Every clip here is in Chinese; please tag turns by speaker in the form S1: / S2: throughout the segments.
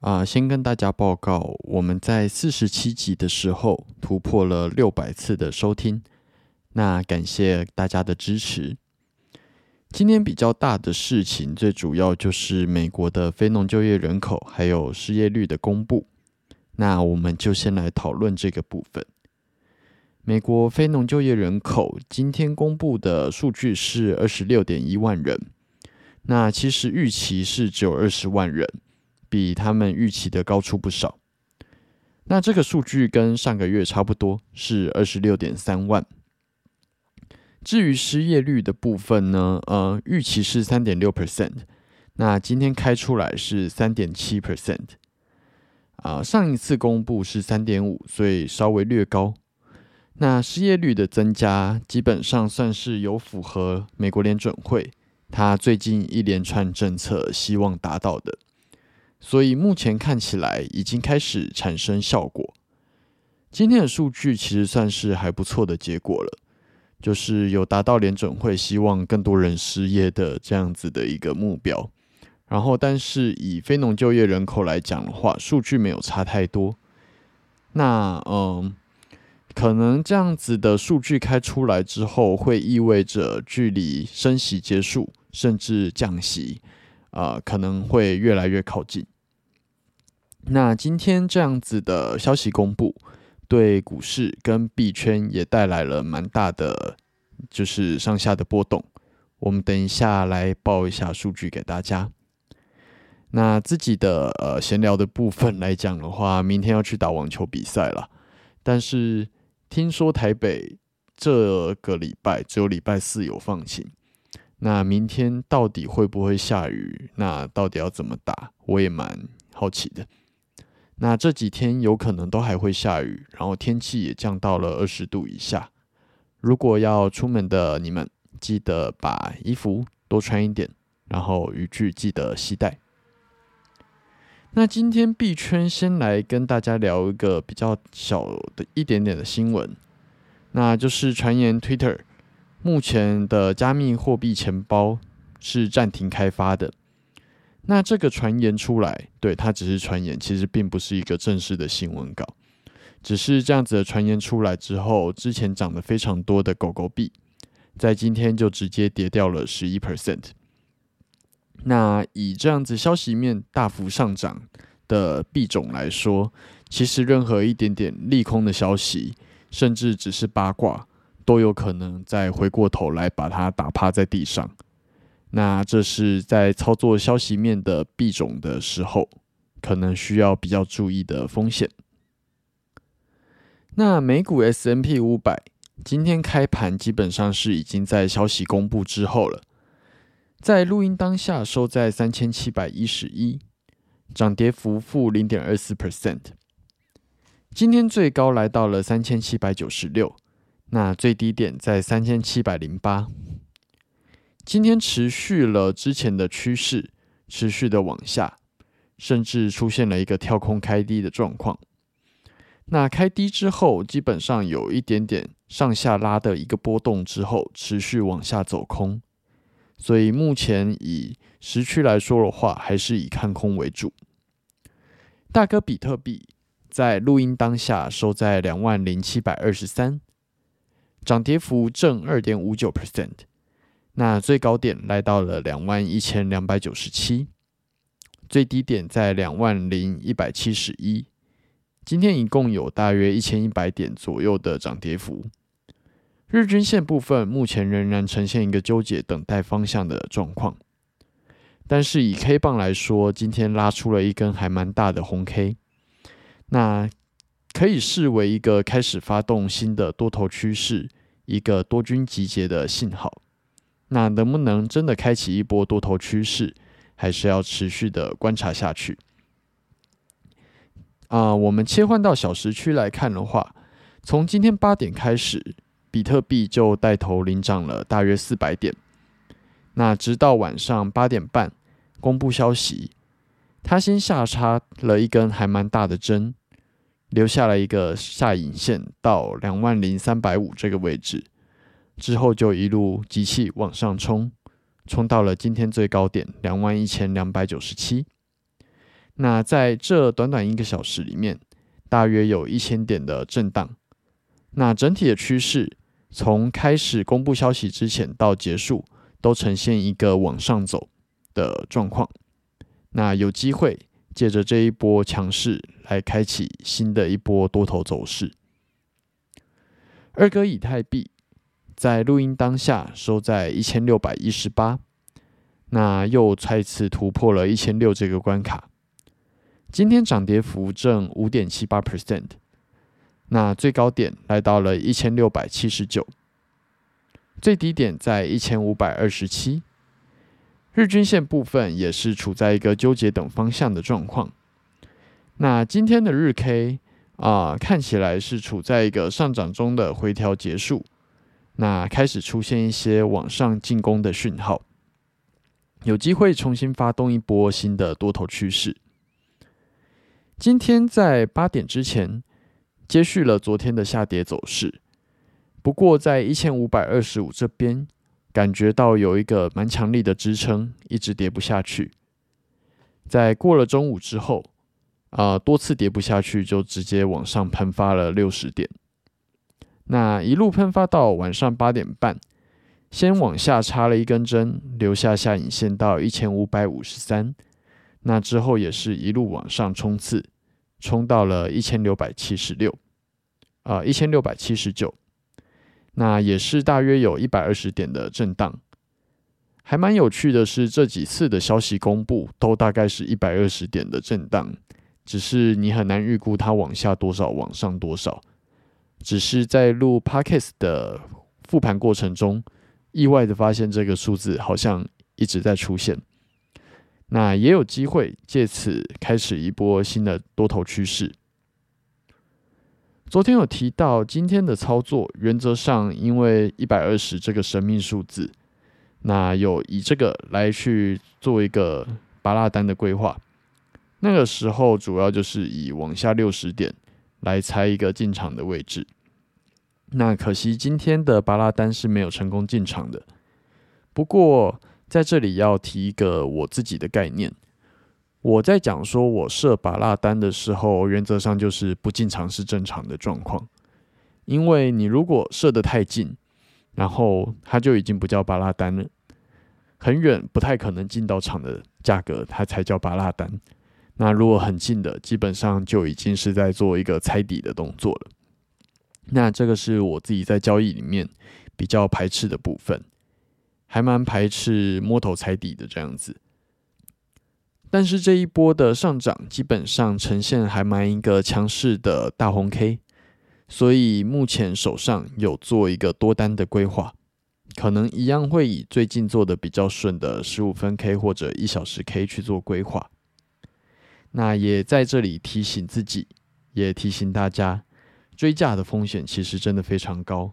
S1: 啊，先跟大家报告，我们在四十七集的时候突破了六百次的收听，那感谢大家的支持。今天比较大的事情，最主要就是美国的非农就业人口还有失业率的公布。那我们就先来讨论这个部分。美国非农就业人口今天公布的数据是二十六点一万人，那其实预期是只有二十万人。比他们预期的高出不少。那这个数据跟上个月差不多，是二十六点三万。至于失业率的部分呢？呃，预期是三点六 percent，那今天开出来是三点七 percent。啊，上一次公布是三点五，所以稍微略高。那失业率的增加，基本上算是有符合美国联准会他最近一连串政策希望达到的。所以目前看起来已经开始产生效果。今天的数据其实算是还不错的结果了，就是有达到联准会希望更多人失业的这样子的一个目标。然后，但是以非农就业人口来讲的话，数据没有差太多。那嗯，可能这样子的数据开出来之后，会意味着距离升息结束，甚至降息。啊，可能会越来越靠近。那今天这样子的消息公布，对股市跟币圈也带来了蛮大的，就是上下的波动。我们等一下来报一下数据给大家。那自己的呃闲聊的部分来讲的话，明天要去打网球比赛了，但是听说台北这个礼拜只有礼拜四有放晴。那明天到底会不会下雨？那到底要怎么打？我也蛮好奇的。那这几天有可能都还会下雨，然后天气也降到了二十度以下。如果要出门的你们，记得把衣服多穿一点，然后雨具记得携带。那今天币圈先来跟大家聊一个比较小的一点点的新闻，那就是传言 Twitter。目前的加密货币钱包是暂停开发的。那这个传言出来，对它只是传言，其实并不是一个正式的新闻稿。只是这样子的传言出来之后，之前涨得非常多的狗狗币，在今天就直接跌掉了十一 percent。那以这样子消息面大幅上涨的币种来说，其实任何一点点利空的消息，甚至只是八卦，都有可能再回过头来把它打趴在地上。那这是在操作消息面的币种的时候，可能需要比较注意的风险。那美股 S M P 五百今天开盘基本上是已经在消息公布之后了，在录音当下收在三千七百一十一，涨跌幅负零点二四 percent。今天最高来到了三千七百九十六，那最低点在三千七百零八。今天持续了之前的趋势，持续的往下，甚至出现了一个跳空开低的状况。那开低之后，基本上有一点点上下拉的一个波动之后，持续往下走空。所以目前以时区来说的话，还是以看空为主。大哥比特币在录音当下收在两万零七百二十三，涨跌幅正二点五九 percent。那最高点来到了两万一千两百九十七，最低点在两万零一百七十一。今天一共有大约一千一百点左右的涨跌幅。日均线部分目前仍然呈现一个纠结、等待方向的状况。但是以 K 棒来说，今天拉出了一根还蛮大的红 K，那可以视为一个开始发动新的多头趋势、一个多军集结的信号。那能不能真的开启一波多头趋势，还是要持续的观察下去。啊，我们切换到小时区来看的话，从今天八点开始，比特币就带头领涨了大约四百点。那直到晚上八点半公布消息，它先下插了一根还蛮大的针，留下了一个下影线到两万零三百五这个位置。之后就一路机器往上冲，冲到了今天最高点两万一千两百九十七。那在这短短一个小时里面，大约有一千点的震荡。那整体的趋势从开始公布消息之前到结束，都呈现一个往上走的状况。那有机会借着这一波强势来开启新的一波多头走势。二哥以太币。在录音当下收在一千六百一十八，那又再次突破了一千六这个关卡。今天涨跌幅正五点七八 percent，那最高点来到了一千六百七十九，最低点在一千五百二十七。日均线部分也是处在一个纠结等方向的状况。那今天的日 K 啊，看起来是处在一个上涨中的回调结束。那开始出现一些往上进攻的讯号，有机会重新发动一波新的多头趋势。今天在八点之前接续了昨天的下跌走势，不过在一千五百二十五这边感觉到有一个蛮强力的支撑，一直跌不下去。在过了中午之后，啊，多次跌不下去，就直接往上喷发了六十点。那一路喷发到晚上八点半，先往下插了一根针，留下下影线到一千五百五十三。那之后也是一路往上冲刺，冲到了一千六百七十六，啊，一千六百七十九。那也是大约有一百二十点的震荡。还蛮有趣的是，这几次的消息公布都大概是一百二十点的震荡，只是你很难预估它往下多少，往上多少。只是在录 podcast 的复盘过程中，意外的发现这个数字好像一直在出现。那也有机会借此开始一波新的多头趋势。昨天有提到今天的操作，原则上因为一百二十这个神秘数字，那有以这个来去做一个巴拉单的规划。那个时候主要就是以往下六十点。来猜一个进场的位置，那可惜今天的巴拉丹是没有成功进场的。不过在这里要提一个我自己的概念：我在讲说我设把拉单的时候，原则上就是不进场是正常的状况，因为你如果设得太近，然后它就已经不叫巴拉单了，很远不太可能进到场的价格，它才叫巴拉单。那如果很近的，基本上就已经是在做一个猜底的动作了。那这个是我自己在交易里面比较排斥的部分，还蛮排斥摸头猜底的这样子。但是这一波的上涨基本上呈现还蛮一个强势的大红 K，所以目前手上有做一个多单的规划，可能一样会以最近做的比较顺的十五分 K 或者一小时 K 去做规划。那也在这里提醒自己，也提醒大家，追价的风险其实真的非常高。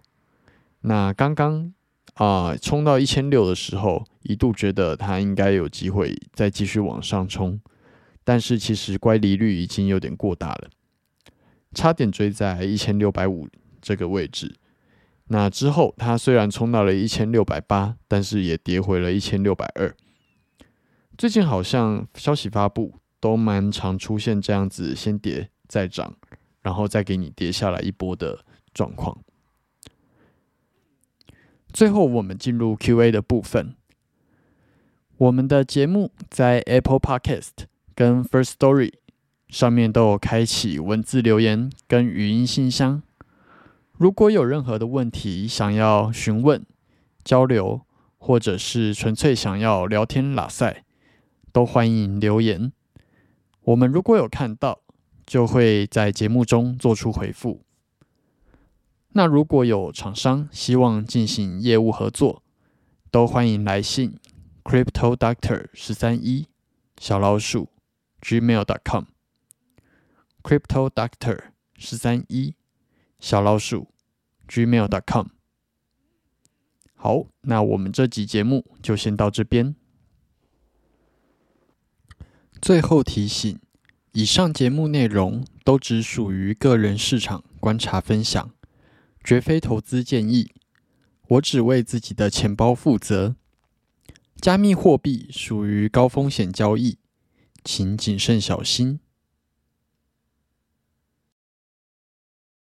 S1: 那刚刚啊冲到一千六的时候，一度觉得它应该有机会再继续往上冲，但是其实乖离率已经有点过大了，差点追在一千六百五这个位置。那之后它虽然冲到了一千六百八，但是也跌回了一千六百二。最近好像消息发布。都蛮常出现这样子，先跌再涨，然后再给你跌下来一波的状况。最后，我们进入 Q&A 的部分。我们的节目在 Apple Podcast 跟 First Story 上面都有开启文字留言跟语音信箱。如果有任何的问题想要询问、交流，或者是纯粹想要聊天拉塞，都欢迎留言。我们如果有看到，就会在节目中做出回复。那如果有厂商希望进行业务合作，都欢迎来信 crypto doctor 十三一小老鼠 gmail dot com crypto doctor 十三一小老鼠 gmail dot com。好，那我们这集节目就先到这边。最后提醒：以上节目内容都只属于个人市场观察分享，绝非投资建议。我只为自己的钱包负责。加密货币属于高风险交易，请谨慎小心。